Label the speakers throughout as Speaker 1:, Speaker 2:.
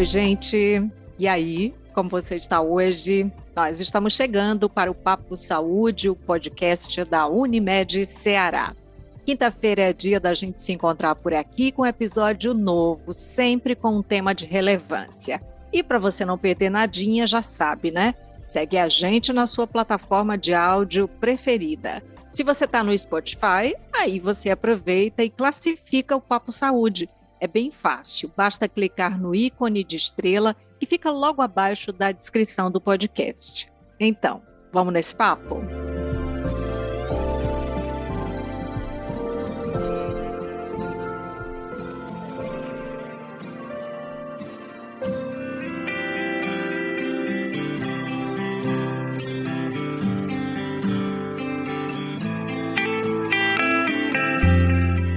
Speaker 1: Oi, gente. E aí, como você está hoje? Nós estamos chegando para o Papo Saúde, o podcast da Unimed Ceará. Quinta-feira é dia da gente se encontrar por aqui com um episódio novo, sempre com um tema de relevância. E para você não perder nadinha, já sabe, né? Segue a gente na sua plataforma de áudio preferida. Se você está no Spotify, aí você aproveita e classifica o Papo Saúde é bem fácil, basta clicar no ícone de estrela que fica logo abaixo da descrição do podcast. Então, vamos nesse papo?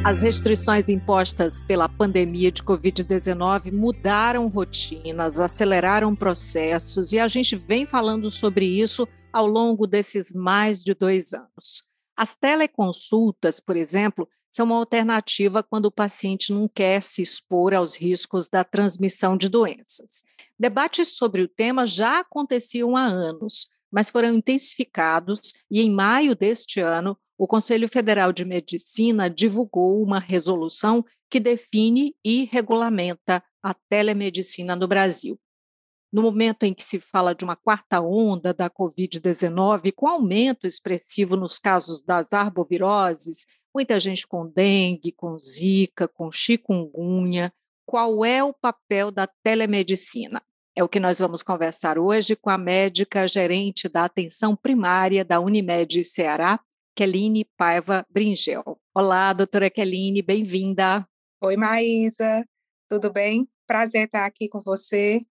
Speaker 1: As restrições impostas pela pandemia de Covid-19 mudaram rotinas, aceleraram processos e a gente vem falando sobre isso ao longo desses mais de dois anos. As teleconsultas, por exemplo, são uma alternativa quando o paciente não quer se expor aos riscos da transmissão de doenças. Debates sobre o tema já aconteciam há anos, mas foram intensificados e em maio deste ano o Conselho Federal de Medicina divulgou uma resolução que define e regulamenta a telemedicina no Brasil. No momento em que se fala de uma quarta onda da Covid-19, com aumento expressivo nos casos das arboviroses, muita gente com dengue, com zika, com chikungunya, qual é o papel da telemedicina? É o que nós vamos conversar hoje com a médica gerente da atenção primária da Unimed Ceará, Keline Paiva Bringel. Olá, doutora Keline, bem-vinda.
Speaker 2: Oi, Maísa, tudo bem? Prazer estar aqui com você.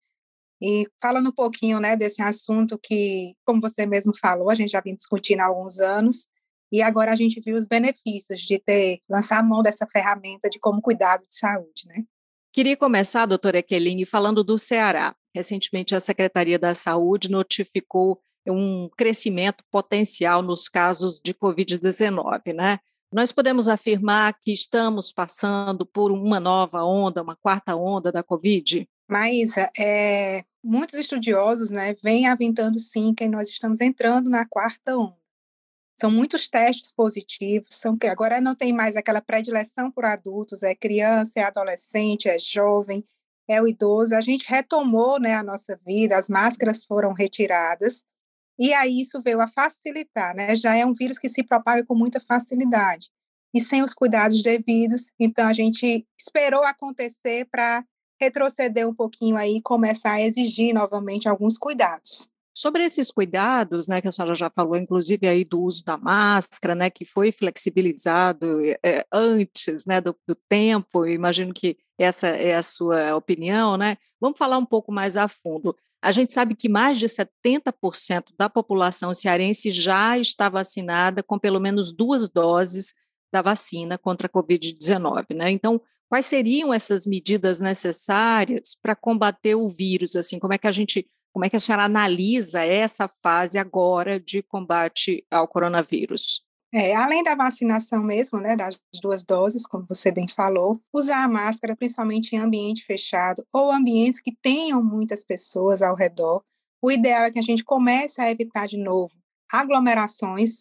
Speaker 2: E falando um pouquinho né, desse assunto que, como você mesmo falou, a gente já vem discutindo há alguns anos, e agora a gente viu os benefícios de ter, lançar a mão dessa ferramenta de como cuidado de saúde, né?
Speaker 1: Queria começar, doutora Ekeline, falando do Ceará. Recentemente, a Secretaria da Saúde notificou um crescimento potencial nos casos de Covid-19, né? Nós podemos afirmar que estamos passando por uma nova onda, uma quarta onda da Covid?
Speaker 2: Maísa, é, muitos estudiosos né, vêm aventando sim que nós estamos entrando na quarta onda. São muitos testes positivos, são que agora não tem mais aquela predileção por adultos, é criança, é adolescente, é jovem, é o idoso. A gente retomou né, a nossa vida, as máscaras foram retiradas, e aí isso veio a facilitar, né? Já é um vírus que se propaga com muita facilidade e sem os cuidados devidos. Então a gente esperou acontecer para retroceder um pouquinho aí e começar a exigir novamente alguns cuidados.
Speaker 1: Sobre esses cuidados, né, que a senhora já falou, inclusive aí do uso da máscara, né, que foi flexibilizado é, antes, né, do, do tempo, imagino que essa é a sua opinião, né? Vamos falar um pouco mais a fundo. A gente sabe que mais de 70% da população cearense já está vacinada com pelo menos duas doses da vacina contra a Covid-19, né? Então, quais seriam essas medidas necessárias para combater o vírus? Assim, como é que a gente, como é que a senhora analisa essa fase agora de combate ao coronavírus?
Speaker 2: É, além da vacinação mesmo, né, das duas doses, como você bem falou, usar a máscara, principalmente em ambiente fechado ou ambientes que tenham muitas pessoas ao redor. O ideal é que a gente comece a evitar de novo aglomerações,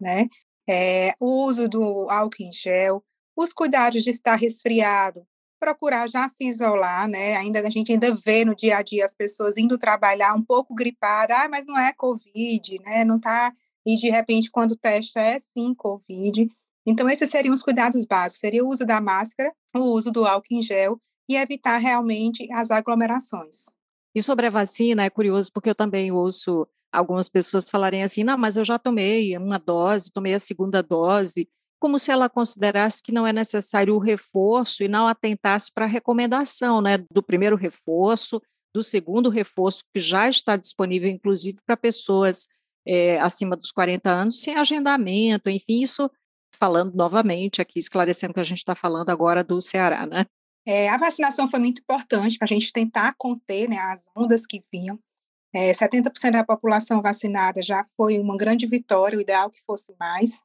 Speaker 2: né, é, o uso do álcool em gel, os cuidados de estar resfriado, procurar já se isolar, né? Ainda a gente ainda vê no dia a dia as pessoas indo trabalhar um pouco gripada, ah, mas não é covid, né? Não está e de repente, quando testa é sim Covid. Então, esses seriam os cuidados básicos: seria o uso da máscara, o uso do álcool em gel e evitar realmente as aglomerações.
Speaker 1: E sobre a vacina, é curioso porque eu também ouço algumas pessoas falarem assim: não, mas eu já tomei uma dose, tomei a segunda dose, como se ela considerasse que não é necessário o reforço e não atentasse para a recomendação né, do primeiro reforço, do segundo reforço, que já está disponível, inclusive, para pessoas é, acima dos 40 anos sem agendamento, enfim, isso falando novamente aqui, esclarecendo que a gente está falando agora do Ceará, né?
Speaker 2: É, a vacinação foi muito importante para a gente tentar conter né, as ondas que vinham. É, 70% da população vacinada já foi uma grande vitória, o ideal que fosse mais.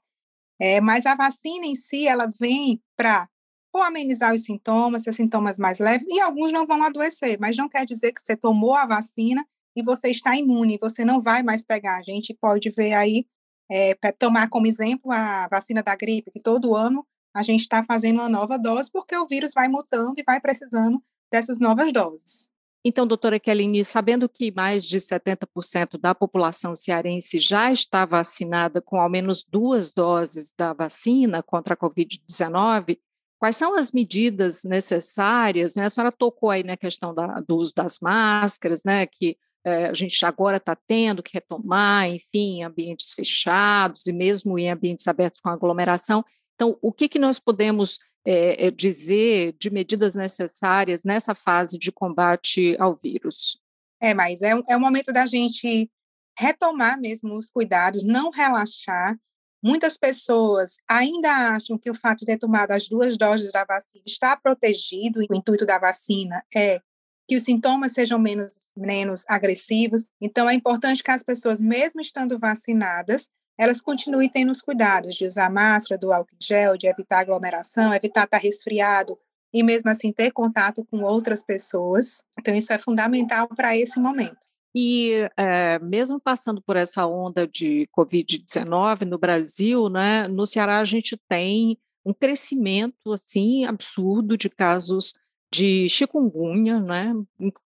Speaker 2: É, mas a vacina em si, ela vem para ou amenizar os sintomas, ser sintomas mais leves, e alguns não vão adoecer, mas não quer dizer que você tomou a vacina e você está imune, você não vai mais pegar. A gente pode ver aí, é, para tomar como exemplo a vacina da gripe, que todo ano a gente está fazendo uma nova dose, porque o vírus vai mutando e vai precisando dessas novas doses.
Speaker 1: Então, doutora Kelly, sabendo que mais de 70% da população cearense já está vacinada com ao menos duas doses da vacina contra a Covid-19, quais são as medidas necessárias? Né? A senhora tocou aí na questão da, do uso das máscaras, né? que é, a gente agora está tendo que retomar, enfim, em ambientes fechados e mesmo em ambientes abertos com aglomeração. Então, o que, que nós podemos é, dizer de medidas necessárias nessa fase de combate ao vírus?
Speaker 2: É, mas é, é o momento da gente retomar mesmo os cuidados, não relaxar. Muitas pessoas ainda acham que o fato de ter tomado as duas doses da vacina está protegido, e o intuito da vacina é que os sintomas sejam menos, menos agressivos. Então, é importante que as pessoas, mesmo estando vacinadas, elas continuem tendo os cuidados de usar máscara, do álcool gel, de evitar aglomeração, evitar estar resfriado e mesmo assim ter contato com outras pessoas. Então, isso é fundamental para esse momento.
Speaker 1: E é, mesmo passando por essa onda de Covid-19 no Brasil, né, no Ceará a gente tem um crescimento assim absurdo de casos de chikungunya, né,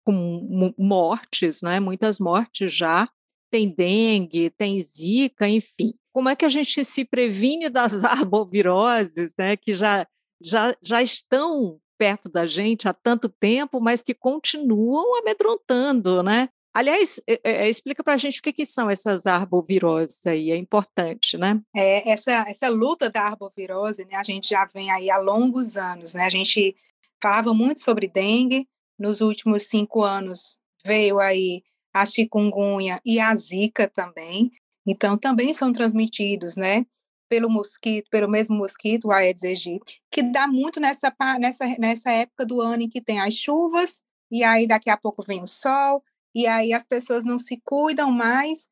Speaker 1: com mortes, né, muitas mortes já, tem dengue, tem zika, enfim. Como é que a gente se previne das arboviroses, né, que já, já, já estão perto da gente há tanto tempo, mas que continuam amedrontando, né? Aliás, é, é, explica para a gente o que, que, são essas arboviroses aí, é importante, né?
Speaker 2: É, essa, essa luta da arbovirose, né, a gente já vem aí há longos anos, né? A gente falava muito sobre dengue, nos últimos cinco anos veio aí a chikungunya e a zika também. Então, também são transmitidos, né? Pelo mosquito, pelo mesmo mosquito, o Aedes aegypti, que dá muito nessa, nessa, nessa época do ano em que tem as chuvas, e aí daqui a pouco vem o sol, e aí as pessoas não se cuidam mais,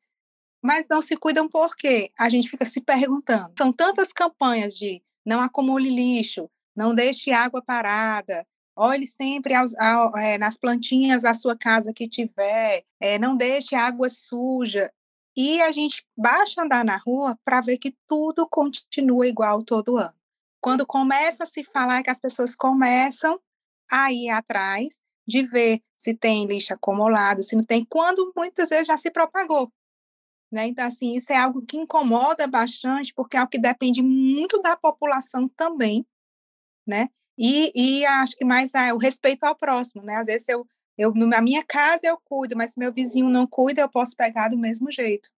Speaker 2: mas não se cuidam por quê? A gente fica se perguntando. São tantas campanhas de não acumule lixo, não deixe água parada, Olhe sempre aos, ao, é, nas plantinhas da sua casa que tiver, é, não deixe água suja. E a gente basta andar na rua para ver que tudo continua igual todo ano. Quando começa a se falar que as pessoas começam a ir atrás de ver se tem lixo acumulado, se não tem, quando muitas vezes já se propagou. Né? Então, assim, isso é algo que incomoda bastante, porque é algo que depende muito da população também, né? E, e acho que mais é o respeito ao próximo, né? Às vezes eu, eu, na minha casa eu cuido, mas se meu vizinho não cuida, eu posso pegar do mesmo jeito.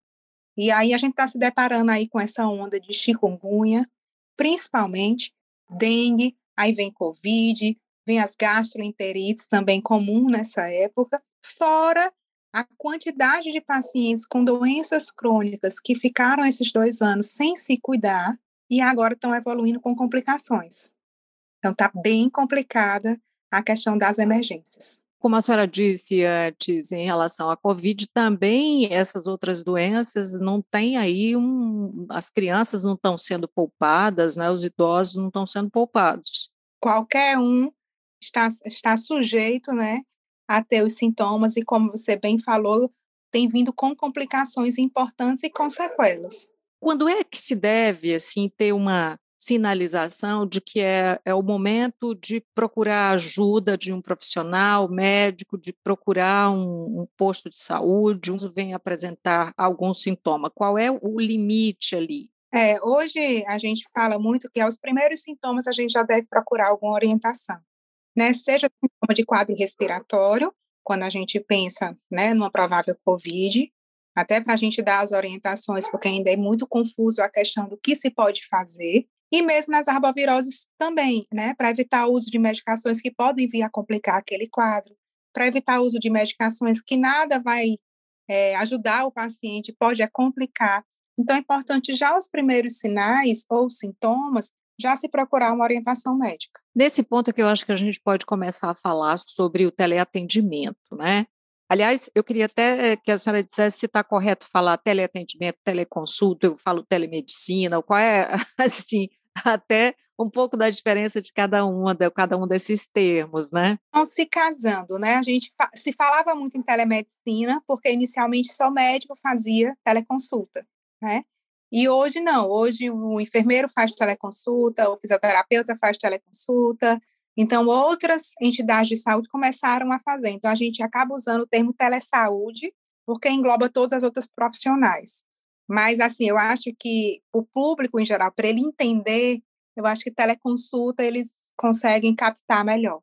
Speaker 2: E aí a gente está se deparando aí com essa onda de chikungunya, principalmente dengue, aí vem covid, vem as gastroenterites também comum nessa época, fora a quantidade de pacientes com doenças crônicas que ficaram esses dois anos sem se cuidar e agora estão evoluindo com complicações. Então, está bem complicada a questão das emergências.
Speaker 1: Como a senhora disse antes, em relação à Covid, também essas outras doenças não tem aí um. As crianças não estão sendo poupadas, né? os idosos não estão sendo poupados.
Speaker 2: Qualquer um está, está sujeito né, a ter os sintomas, e como você bem falou, tem vindo com complicações importantes e com sequelas.
Speaker 1: Quando é que se deve assim ter uma sinalização de que é, é o momento de procurar ajuda de um profissional médico, de procurar um, um posto de saúde, um vem apresentar algum sintoma. Qual é o limite ali?
Speaker 2: É, hoje a gente fala muito que aos primeiros sintomas a gente já deve procurar alguma orientação, né? Seja sintoma de quadro respiratório, quando a gente pensa, né, numa provável COVID, até para a gente dar as orientações, porque ainda é muito confuso a questão do que se pode fazer, e mesmo nas arboviroses também, né, para evitar o uso de medicações que podem vir a complicar aquele quadro, para evitar o uso de medicações que nada vai é, ajudar o paciente, pode é complicar. Então, é importante já os primeiros sinais ou sintomas, já se procurar uma orientação médica.
Speaker 1: Nesse ponto é que eu acho que a gente pode começar a falar sobre o teleatendimento, né? Aliás, eu queria até que a senhora dissesse se está correto falar teleatendimento, teleconsulta, eu falo telemedicina, qual é, assim, até um pouco da diferença de cada uma, de cada um desses termos, né?
Speaker 2: Estão se casando, né? A gente fa se falava muito em telemedicina, porque inicialmente só médico fazia teleconsulta, né? E hoje não, hoje o enfermeiro faz teleconsulta, o fisioterapeuta faz teleconsulta, então outras entidades de saúde começaram a fazer. Então a gente acaba usando o termo telesaúde, porque engloba todas as outras profissionais. Mas assim, eu acho que o público em geral, para ele entender, eu acho que teleconsulta eles conseguem captar melhor.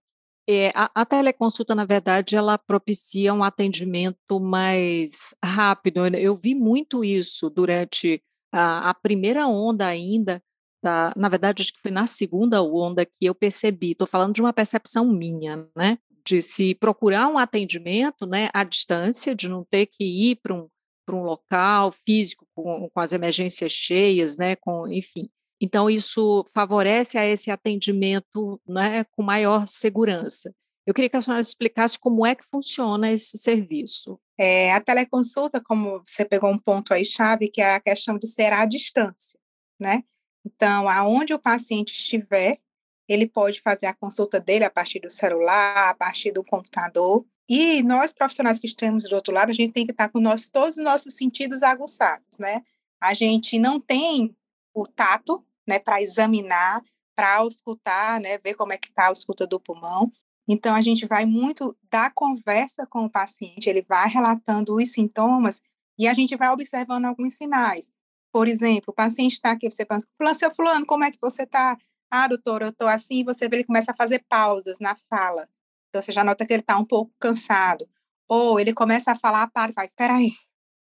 Speaker 1: É, a, a, teleconsulta, na verdade, ela propicia um atendimento mais rápido. Eu vi muito isso durante a, a primeira onda ainda, da, na verdade, acho que foi na segunda onda que eu percebi, estou falando de uma percepção minha, né? De se procurar um atendimento né, à distância, de não ter que ir para um, um local físico com, com as emergências cheias, né? Com, enfim. Então, isso favorece a esse atendimento né, com maior segurança. Eu queria que a senhora explicasse como é que funciona esse serviço.
Speaker 2: É, a teleconsulta, como você pegou um ponto aí chave, que é a questão de ser à distância, né? Então, aonde o paciente estiver, ele pode fazer a consulta dele a partir do celular, a partir do computador. E nós, profissionais que estamos do outro lado, a gente tem que estar com nós, todos os nossos sentidos aguçados, né? A gente não tem o tato, né, para examinar, para auscultar, né, ver como é que está a escuta do pulmão. Então, a gente vai muito da conversa com o paciente, ele vai relatando os sintomas e a gente vai observando alguns sinais. Por exemplo, o paciente está aqui, você pergunta, fulano, seu fulano, como é que você está? Ah, doutor, eu estou assim, você vê ele começa a fazer pausas na fala. Então, você já nota que ele está um pouco cansado. Ou ele começa a falar, para e faz, espera aí.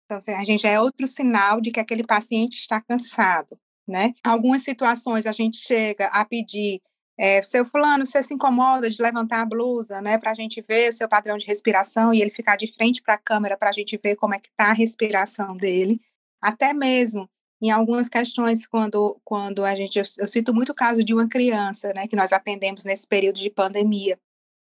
Speaker 2: Então, assim, a gente é outro sinal de que aquele paciente está cansado, né? Algumas situações a gente chega a pedir é, seu fulano, você se incomoda de levantar a blusa, né, para a gente ver o seu padrão de respiração e ele ficar de frente para a câmera para a gente ver como é que está a respiração dele. Até mesmo em algumas questões, quando, quando a gente, eu, eu cito muito o caso de uma criança, né, que nós atendemos nesse período de pandemia,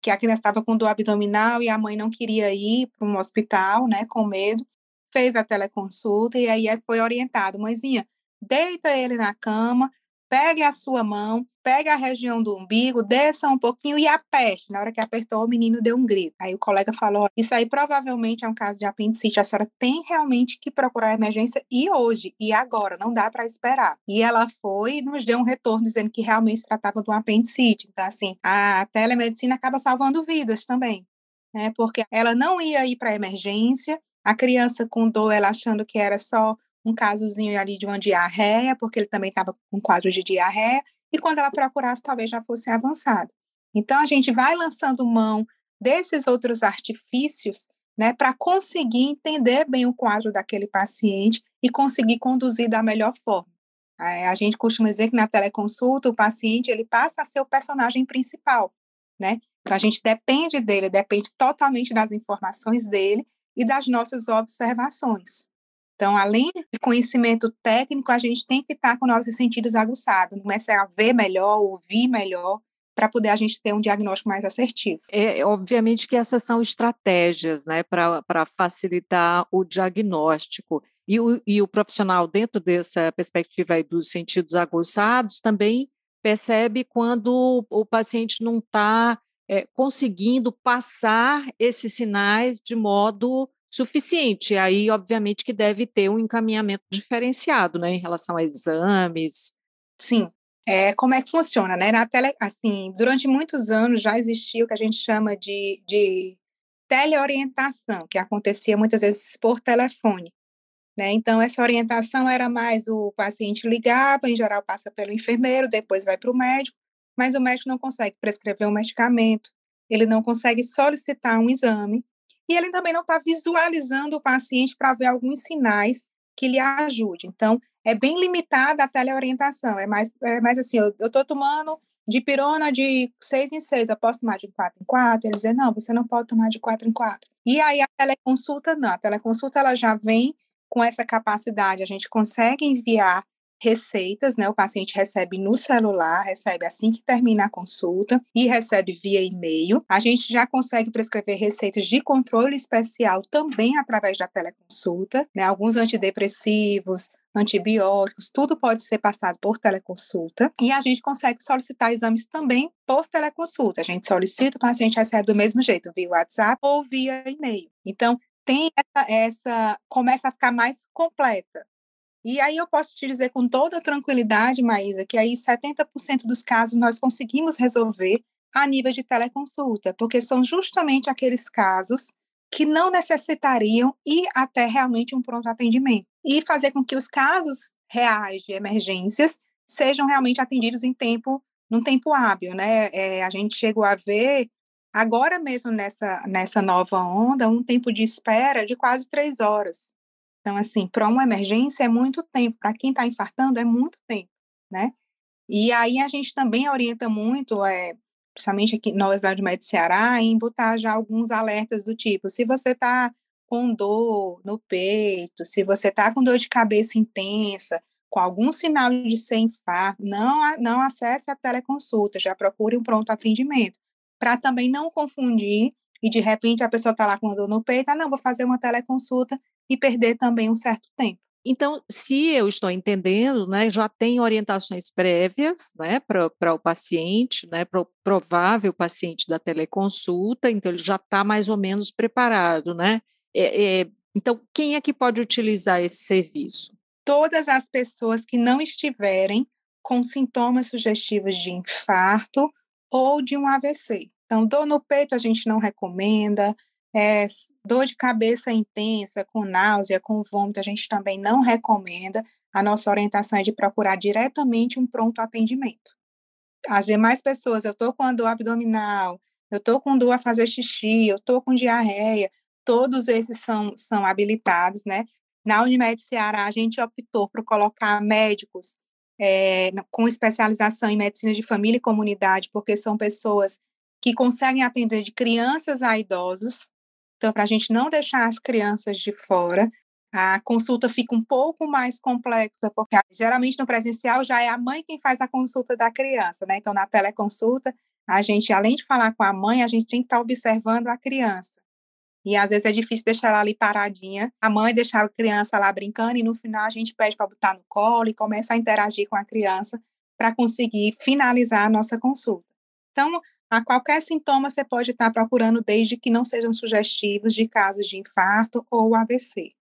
Speaker 2: que a criança estava com dor abdominal e a mãe não queria ir para um hospital, né, com medo, fez a teleconsulta e aí foi orientado, mãezinha, deita ele na cama, pegue a sua mão, pegue a região do umbigo, desça um pouquinho e aperte. Na hora que apertou, o menino deu um grito. Aí o colega falou: Isso aí provavelmente é um caso de apendicite. A senhora tem realmente que procurar emergência e hoje, e agora, não dá para esperar. E ela foi e nos deu um retorno dizendo que realmente se tratava de um apendicite. Então, assim, a telemedicina acaba salvando vidas também. Né? Porque ela não ia ir para emergência, a criança com dor, ela achando que era só um casozinho ali de uma diarreia, porque ele também estava com um quadro de diarreia, e quando ela procurasse, talvez já fosse avançado. Então, a gente vai lançando mão desses outros artifícios né, para conseguir entender bem o quadro daquele paciente e conseguir conduzir da melhor forma. A gente costuma dizer que na teleconsulta o paciente ele passa a ser o personagem principal, né? Então a gente depende dele, depende totalmente das informações dele e das nossas observações. Então, além de conhecimento técnico, a gente tem que estar com nossos sentidos aguçados, começar a ver melhor, ouvir melhor, para poder a gente ter um diagnóstico mais assertivo.
Speaker 1: É, obviamente que essas são estratégias né, para facilitar o diagnóstico. E o, e o profissional, dentro dessa perspectiva dos sentidos aguçados, também percebe quando o paciente não está é, conseguindo passar esses sinais de modo suficiente. Aí, obviamente, que deve ter um encaminhamento diferenciado, né, em relação a exames.
Speaker 2: Sim. É, como é que funciona, né? Na tele, assim, durante muitos anos já existia o que a gente chama de, de teleorientação, que acontecia muitas vezes por telefone. Né? Então, essa orientação era mais o paciente ligava, em geral passa pelo enfermeiro, depois vai para o médico, mas o médico não consegue prescrever um medicamento, ele não consegue solicitar um exame, e ele também não está visualizando o paciente para ver alguns sinais que lhe ajude. Então, é bem limitada a teleorientação, é mais, é mais assim, eu estou tomando de pirona de seis em seis, eu posso tomar de quatro em quatro? Ele dizer, não, você não pode tomar de quatro em quatro. E aí a teleconsulta, não, a teleconsulta ela já vem com essa capacidade, a gente consegue enviar receitas, né? O paciente recebe no celular, recebe assim que termina a consulta e recebe via e-mail. A gente já consegue prescrever receitas de controle especial também através da teleconsulta, né? Alguns antidepressivos, antibióticos, tudo pode ser passado por teleconsulta e a gente consegue solicitar exames também por teleconsulta. A gente solicita, o paciente recebe do mesmo jeito, via WhatsApp ou via e-mail. Então, tem essa, essa começa a ficar mais completa. E aí eu posso te dizer com toda tranquilidade, Maísa, que aí 70% dos casos nós conseguimos resolver a nível de teleconsulta, porque são justamente aqueles casos que não necessitariam ir até realmente um pronto atendimento e fazer com que os casos reais de emergências sejam realmente atendidos em tempo, num tempo hábil, né? É, a gente chegou a ver agora mesmo nessa nessa nova onda um tempo de espera de quase três horas. Então, assim, para uma emergência é muito tempo, para quem está infartando é muito tempo, né? E aí a gente também orienta muito, é, principalmente aqui nós da Unimed Ceará, em botar já alguns alertas do tipo, se você está com dor no peito, se você está com dor de cabeça intensa, com algum sinal de ser infarto, não, não acesse a teleconsulta, já procure um pronto atendimento, para também não confundir e de repente a pessoa está lá com dor no peito, ah, não, vou fazer uma teleconsulta e perder também um certo tempo.
Speaker 1: Então, se eu estou entendendo, né, já tem orientações prévias né, para o paciente, né, para o provável paciente da teleconsulta, então ele já está mais ou menos preparado, né? É, é, então, quem é que pode utilizar esse serviço?
Speaker 2: Todas as pessoas que não estiverem com sintomas sugestivos de infarto ou de um AVC. Então, dor no peito a gente não recomenda, é, dor de cabeça intensa, com náusea, com vômito, a gente também não recomenda. A nossa orientação é de procurar diretamente um pronto atendimento. As demais pessoas, eu estou com a dor abdominal, eu estou com dor a fazer xixi, eu estou com diarreia, todos esses são, são habilitados, né? Na Unimed Ceará, a gente optou por colocar médicos é, com especialização em medicina de família e comunidade, porque são pessoas que conseguem atender de crianças a idosos, então, para a gente não deixar as crianças de fora, a consulta fica um pouco mais complexa, porque geralmente no presencial já é a mãe quem faz a consulta da criança, né? Então, na teleconsulta, a gente, além de falar com a mãe, a gente tem que estar observando a criança. E às vezes é difícil deixar ela ali paradinha, a mãe deixar a criança lá brincando, e no final a gente pede para botar no colo e começa a interagir com a criança para conseguir finalizar a nossa consulta. Então, a qualquer sintoma você pode estar procurando, desde que não sejam sugestivos de casos de infarto ou AVC.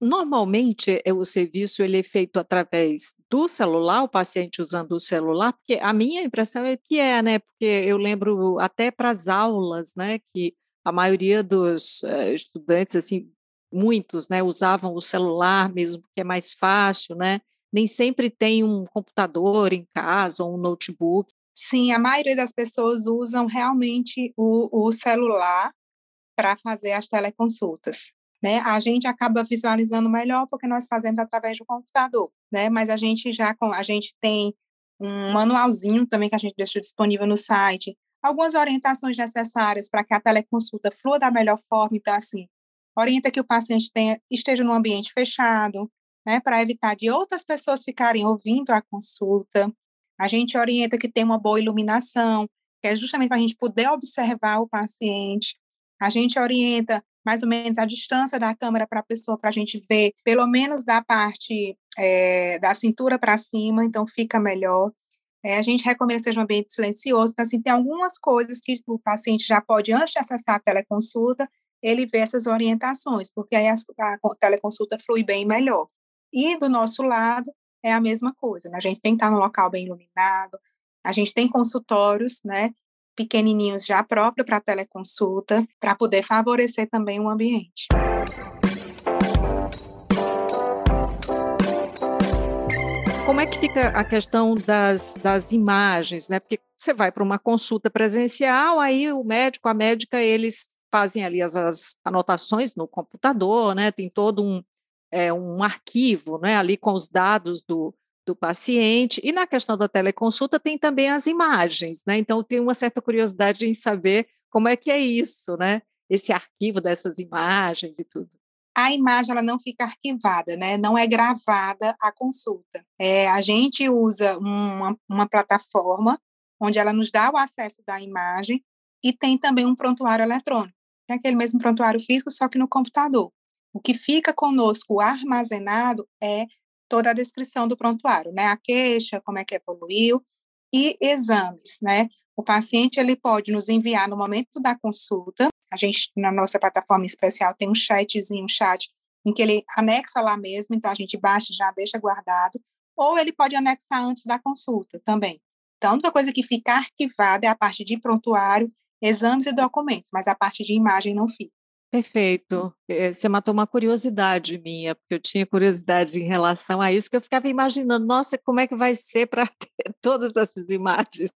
Speaker 1: Normalmente, é, o serviço ele é feito através do celular, o paciente usando o celular, porque a minha impressão é que é, né? Porque eu lembro até para as aulas, né? Que a maioria dos uh, estudantes, assim, muitos, né? Usavam o celular mesmo, porque é mais fácil, né? Nem sempre tem um computador em casa ou um notebook.
Speaker 2: Sim, a maioria das pessoas usam realmente o, o celular para fazer as teleconsultas. Né? A gente acaba visualizando melhor porque nós fazemos através do computador, né? Mas a gente já a gente tem um manualzinho também que a gente deixou disponível no site, algumas orientações necessárias para que a teleconsulta flua da melhor forma. Então, assim, orienta que o paciente tenha, esteja num ambiente fechado, né, para evitar de outras pessoas ficarem ouvindo a consulta. A gente orienta que tenha uma boa iluminação, que é justamente para a gente poder observar o paciente. A gente orienta mais ou menos a distância da câmera para a pessoa, para a gente ver, pelo menos da parte é, da cintura para cima, então fica melhor. É, a gente recomenda que seja um ambiente silencioso, então, assim, tem algumas coisas que o paciente já pode, antes de acessar a teleconsulta, ele ver essas orientações, porque aí a, a teleconsulta flui bem melhor. E do nosso lado, é a mesma coisa, né? A gente tem que estar no local bem iluminado, a gente tem consultórios, né, pequenininhos já próprio para teleconsulta, para poder favorecer também o ambiente.
Speaker 1: Como é que fica a questão das, das imagens, né? Porque você vai para uma consulta presencial, aí o médico, a médica, eles fazem ali as, as anotações no computador, né? Tem todo um, é, um arquivo né, ali com os dados do, do paciente. E na questão da teleconsulta tem também as imagens, né? Então tem uma certa curiosidade em saber como é que é isso, né? Esse arquivo dessas imagens e tudo.
Speaker 2: A imagem ela não fica arquivada, né? Não é gravada a consulta. É, a gente usa uma, uma plataforma onde ela nos dá o acesso da imagem e tem também um prontuário eletrônico. É aquele mesmo prontuário físico, só que no computador. O que fica conosco armazenado é toda a descrição do prontuário, né? A queixa, como é que evoluiu e exames, né? O paciente ele pode nos enviar no momento da consulta. A gente na nossa plataforma especial tem um chatzinho, um chat em que ele anexa lá mesmo, então a gente baixa e já deixa guardado, ou ele pode anexar antes da consulta também. Então, a única coisa que fica arquivada é a parte de prontuário, exames e documentos, mas a parte de imagem não fica.
Speaker 1: Perfeito. Eh, você matou uma curiosidade minha, porque eu tinha curiosidade em relação a isso, que eu ficava imaginando, nossa, como é que vai ser para ter todas essas imagens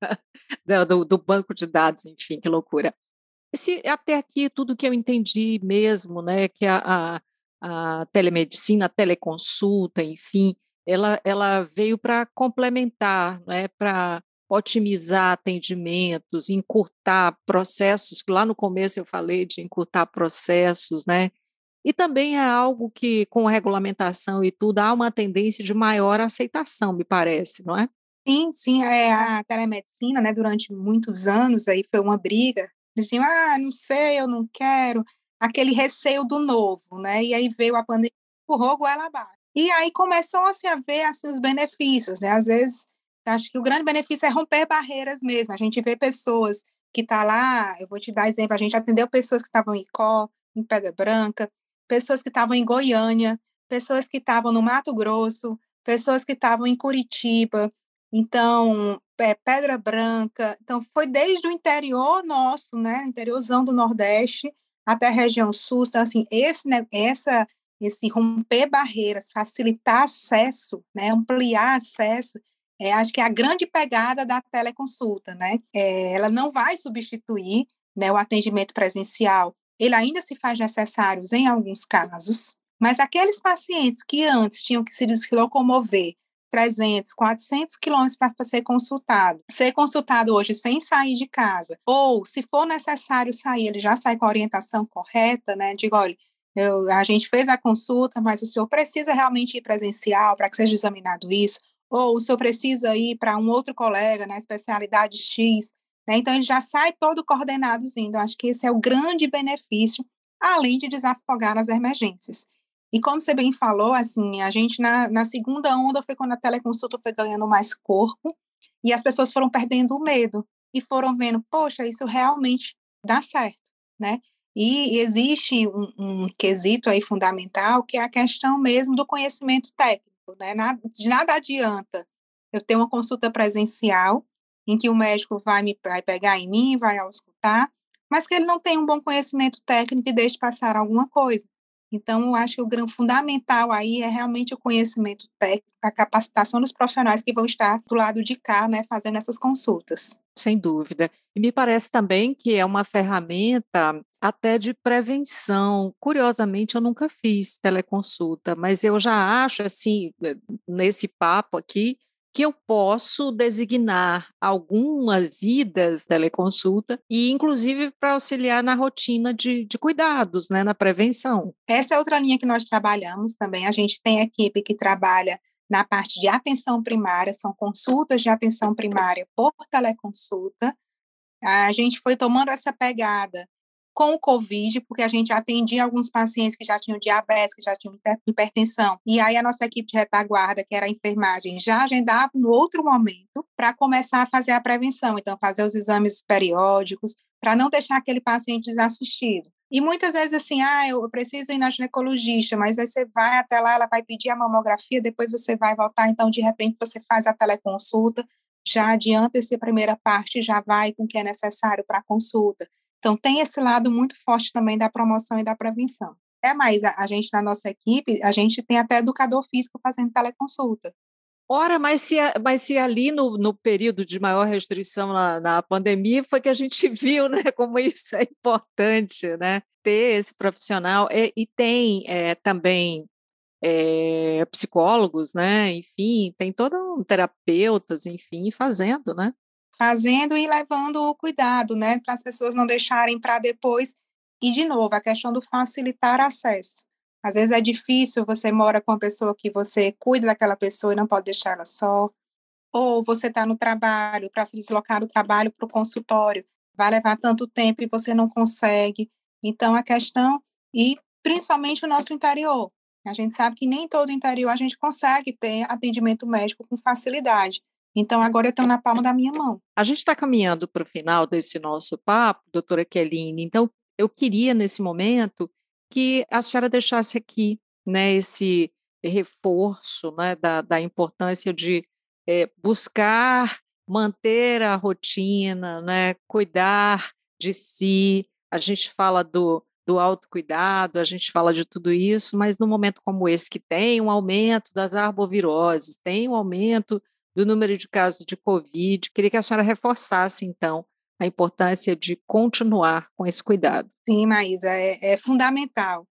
Speaker 1: né, do, do, banco de dados, enfim, que loucura. Se até aqui tudo que eu entendi mesmo, né, que a, a, a telemedicina, a teleconsulta, enfim, ela, ela veio para complementar, né, para otimizar atendimentos, encurtar processos, lá no começo eu falei de encurtar processos, né? E também é algo que, com regulamentação e tudo, há uma tendência de maior aceitação, me parece, não é?
Speaker 2: Sim, sim, é, a telemedicina, né, durante muitos anos aí foi uma briga, diziam, ah, não sei, eu não quero, aquele receio do novo, né, e aí veio a pandemia, empurrou goela abaixo. E aí começou assim, a ver assim, os benefícios, né, às vezes acho que o grande benefício é romper barreiras mesmo. A gente vê pessoas que estão tá lá, eu vou te dar exemplo, a gente atendeu pessoas que estavam em Icó, em Pedra Branca, pessoas que estavam em Goiânia, pessoas que estavam no Mato Grosso, pessoas que estavam em Curitiba, então, é, Pedra Branca, então foi desde o interior nosso, né, interiorzão do Nordeste, até a região sul, então, assim, esse, né, essa, esse romper barreiras, facilitar acesso, né, ampliar acesso, é, acho que é a grande pegada da teleconsulta, né? É, ela não vai substituir né, o atendimento presencial. Ele ainda se faz necessário em alguns casos, mas aqueles pacientes que antes tinham que se locomover 300, 400 quilômetros para ser consultado, ser consultado hoje sem sair de casa, ou se for necessário sair, ele já sai com a orientação correta, né? Digo, olha, eu, a gente fez a consulta, mas o senhor precisa realmente ir presencial para que seja examinado isso, ou o senhor precisa ir para um outro colega na especialidade X, né? então ele já sai todo coordenadozinho. Então, acho que esse é o grande benefício, além de desafogar nas emergências. E como você bem falou, assim, a gente na, na segunda onda foi quando a teleconsulta foi ganhando mais corpo e as pessoas foram perdendo o medo e foram vendo, poxa, isso realmente dá certo, né? E existe um, um quesito aí fundamental que é a questão mesmo do conhecimento técnico né? De nada adianta eu ter uma consulta presencial em que o médico vai me vai pegar em mim, vai auscultar, mas que ele não tem um bom conhecimento técnico e deixe passar alguma coisa. Então, eu acho que o grande fundamental aí é realmente o conhecimento técnico, a capacitação dos profissionais que vão estar do lado de cá, né, fazendo essas consultas.
Speaker 1: Sem dúvida. E me parece também que é uma ferramenta até de prevenção. Curiosamente, eu nunca fiz teleconsulta, mas eu já acho, assim, eh, nesse papo aqui, que eu posso designar algumas idas teleconsulta e, inclusive, para auxiliar na rotina de, de, cuidados, né, na prevenção.
Speaker 2: Essa é outra linha que nós trabalhamos também. A gente tem equipe que trabalha na parte de atenção primária, são consultas de atenção primária por teleconsulta. A gente foi tomando essa pegada com o Covid, porque a gente atendia alguns pacientes que já tinham diabetes, que já tinham hipertensão. E aí a nossa equipe de retaguarda, que era a enfermagem, já agendava no outro momento para começar a fazer a prevenção. Então, fazer os exames periódicos, para não deixar aquele paciente desassistido. E muitas vezes assim, ah, eu preciso ir na ginecologista, mas aí você vai até lá, ela vai pedir a mamografia, depois você vai voltar, então de repente você faz a teleconsulta, já adianta essa primeira parte, já vai com o que é necessário para a consulta. Então, tem esse lado muito forte também da promoção e da prevenção. É, mas a, a gente, na nossa equipe, a gente tem até educador físico fazendo teleconsulta.
Speaker 1: Ora, mas se, mas se ali no, no período de maior restrição na, na pandemia foi que a gente viu né, como isso é importante, né? Ter esse profissional. E, e tem é, também é, psicólogos, né? Enfim, tem todo um terapeutas, enfim, fazendo, né?
Speaker 2: Fazendo e levando o cuidado, né, para as pessoas não deixarem para depois. E, de novo, a questão do facilitar acesso. Às vezes é difícil, você mora com uma pessoa que você cuida daquela pessoa e não pode deixar ela só. Ou você está no trabalho, para se deslocar do trabalho para o consultório, vai levar tanto tempo e você não consegue. Então, a questão, e principalmente o nosso interior, A gente sabe que nem todo interior a gente consegue ter atendimento médico com facilidade. Então, agora eu estou na palma da minha mão.
Speaker 1: A gente está caminhando para o final desse nosso papo, doutora Kelline. Então, eu queria, nesse momento, que a senhora deixasse aqui né, esse reforço né, da, da importância de é, buscar manter a rotina, né, cuidar de si. A gente fala do, do autocuidado, a gente fala de tudo isso, mas num momento como esse, que tem um aumento das arboviroses, tem um aumento do número de casos de Covid. Queria que a senhora reforçasse, então, a importância de continuar com esse cuidado.
Speaker 2: Sim, Maísa, é, é fundamental.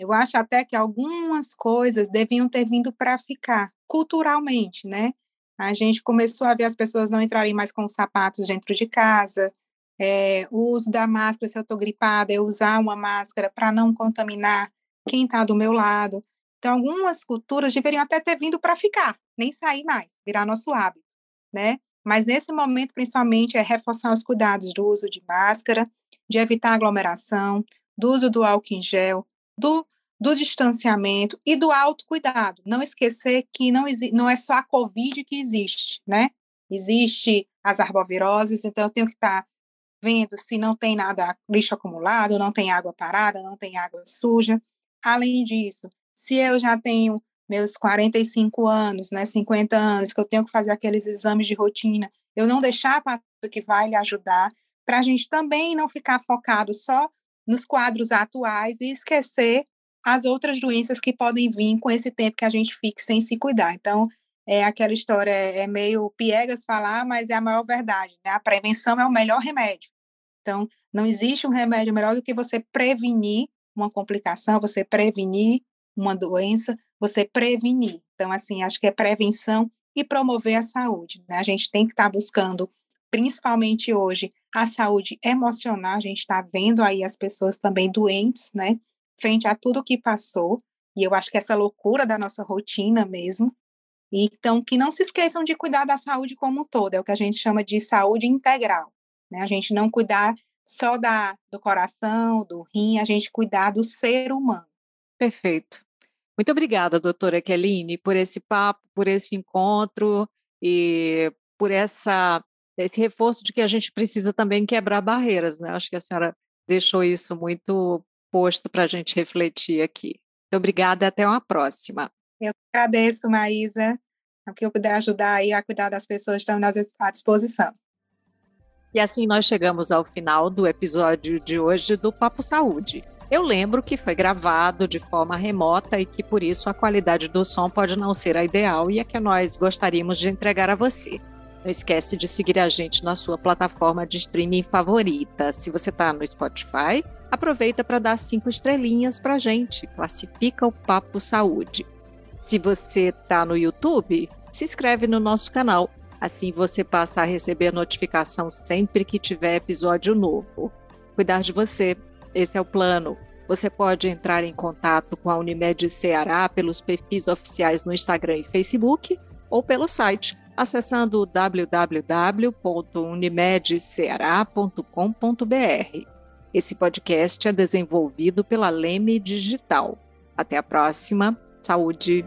Speaker 2: Eu acho até que algumas coisas deviam ter vindo para ficar, culturalmente, né? A gente começou a ver as pessoas não entrarem mais com os sapatos dentro de casa, é, o uso da máscara, se eu estou gripada, eu usar uma máscara para não contaminar quem está do meu lado. Então, algumas culturas deveriam até ter vindo para ficar, nem sair mais, virar nosso hábito, né? Mas nesse momento, principalmente, é reforçar os cuidados do uso de máscara, de evitar aglomeração, do uso do álcool em gel, do, do distanciamento e do autocuidado. Não esquecer que não, não é só a Covid que existe, né? Existe as arboviroses, então eu tenho que estar tá vendo se não tem nada, lixo acumulado, não tem água parada, não tem água suja. Além disso, se eu já tenho meus 45 anos, né, 50 anos, que eu tenho que fazer aqueles exames de rotina, eu não deixar para que vai lhe ajudar, para a gente também não ficar focado só nos quadros atuais e esquecer as outras doenças que podem vir com esse tempo que a gente fica sem se cuidar. Então, é aquela história, é, é meio piegas falar, mas é a maior verdade, né? A prevenção é o melhor remédio. Então, não existe um remédio melhor do que você prevenir uma complicação, você prevenir uma doença, você prevenir. Então, assim, acho que é prevenção e promover a saúde. Né? A gente tem que estar tá buscando, principalmente hoje, a saúde emocional. A gente está vendo aí as pessoas também doentes, né? Frente a tudo que passou. E eu acho que essa loucura da nossa rotina mesmo. Então, que não se esqueçam de cuidar da saúde como um todo. É o que a gente chama de saúde integral. Né? A gente não cuidar só da, do coração, do rim, a gente cuidar do ser humano.
Speaker 1: Perfeito. Muito obrigada, doutora Kelline, por esse papo, por esse encontro e por essa, esse reforço de que a gente precisa também quebrar barreiras. Né? Acho que a senhora deixou isso muito posto para a gente refletir aqui. Muito obrigada e até uma próxima.
Speaker 2: Eu agradeço, Maísa. O que eu puder ajudar aí a cuidar das pessoas, estamos à disposição.
Speaker 1: E assim nós chegamos ao final do episódio de hoje do Papo Saúde. Eu lembro que foi gravado de forma remota e que por isso a qualidade do som pode não ser a ideal e a que nós gostaríamos de entregar a você. Não esquece de seguir a gente na sua plataforma de streaming favorita. Se você está no Spotify, aproveita para dar cinco estrelinhas para a gente. Classifica o Papo Saúde. Se você está no YouTube, se inscreve no nosso canal. Assim você passa a receber notificação sempre que tiver episódio novo. Cuidar de você esse é o plano. Você pode entrar em contato com a Unimed Ceará pelos perfis oficiais no Instagram e Facebook ou pelo site, acessando www.unimedceará.com.br. Esse podcast é desenvolvido pela Leme Digital. Até a próxima. Saúde!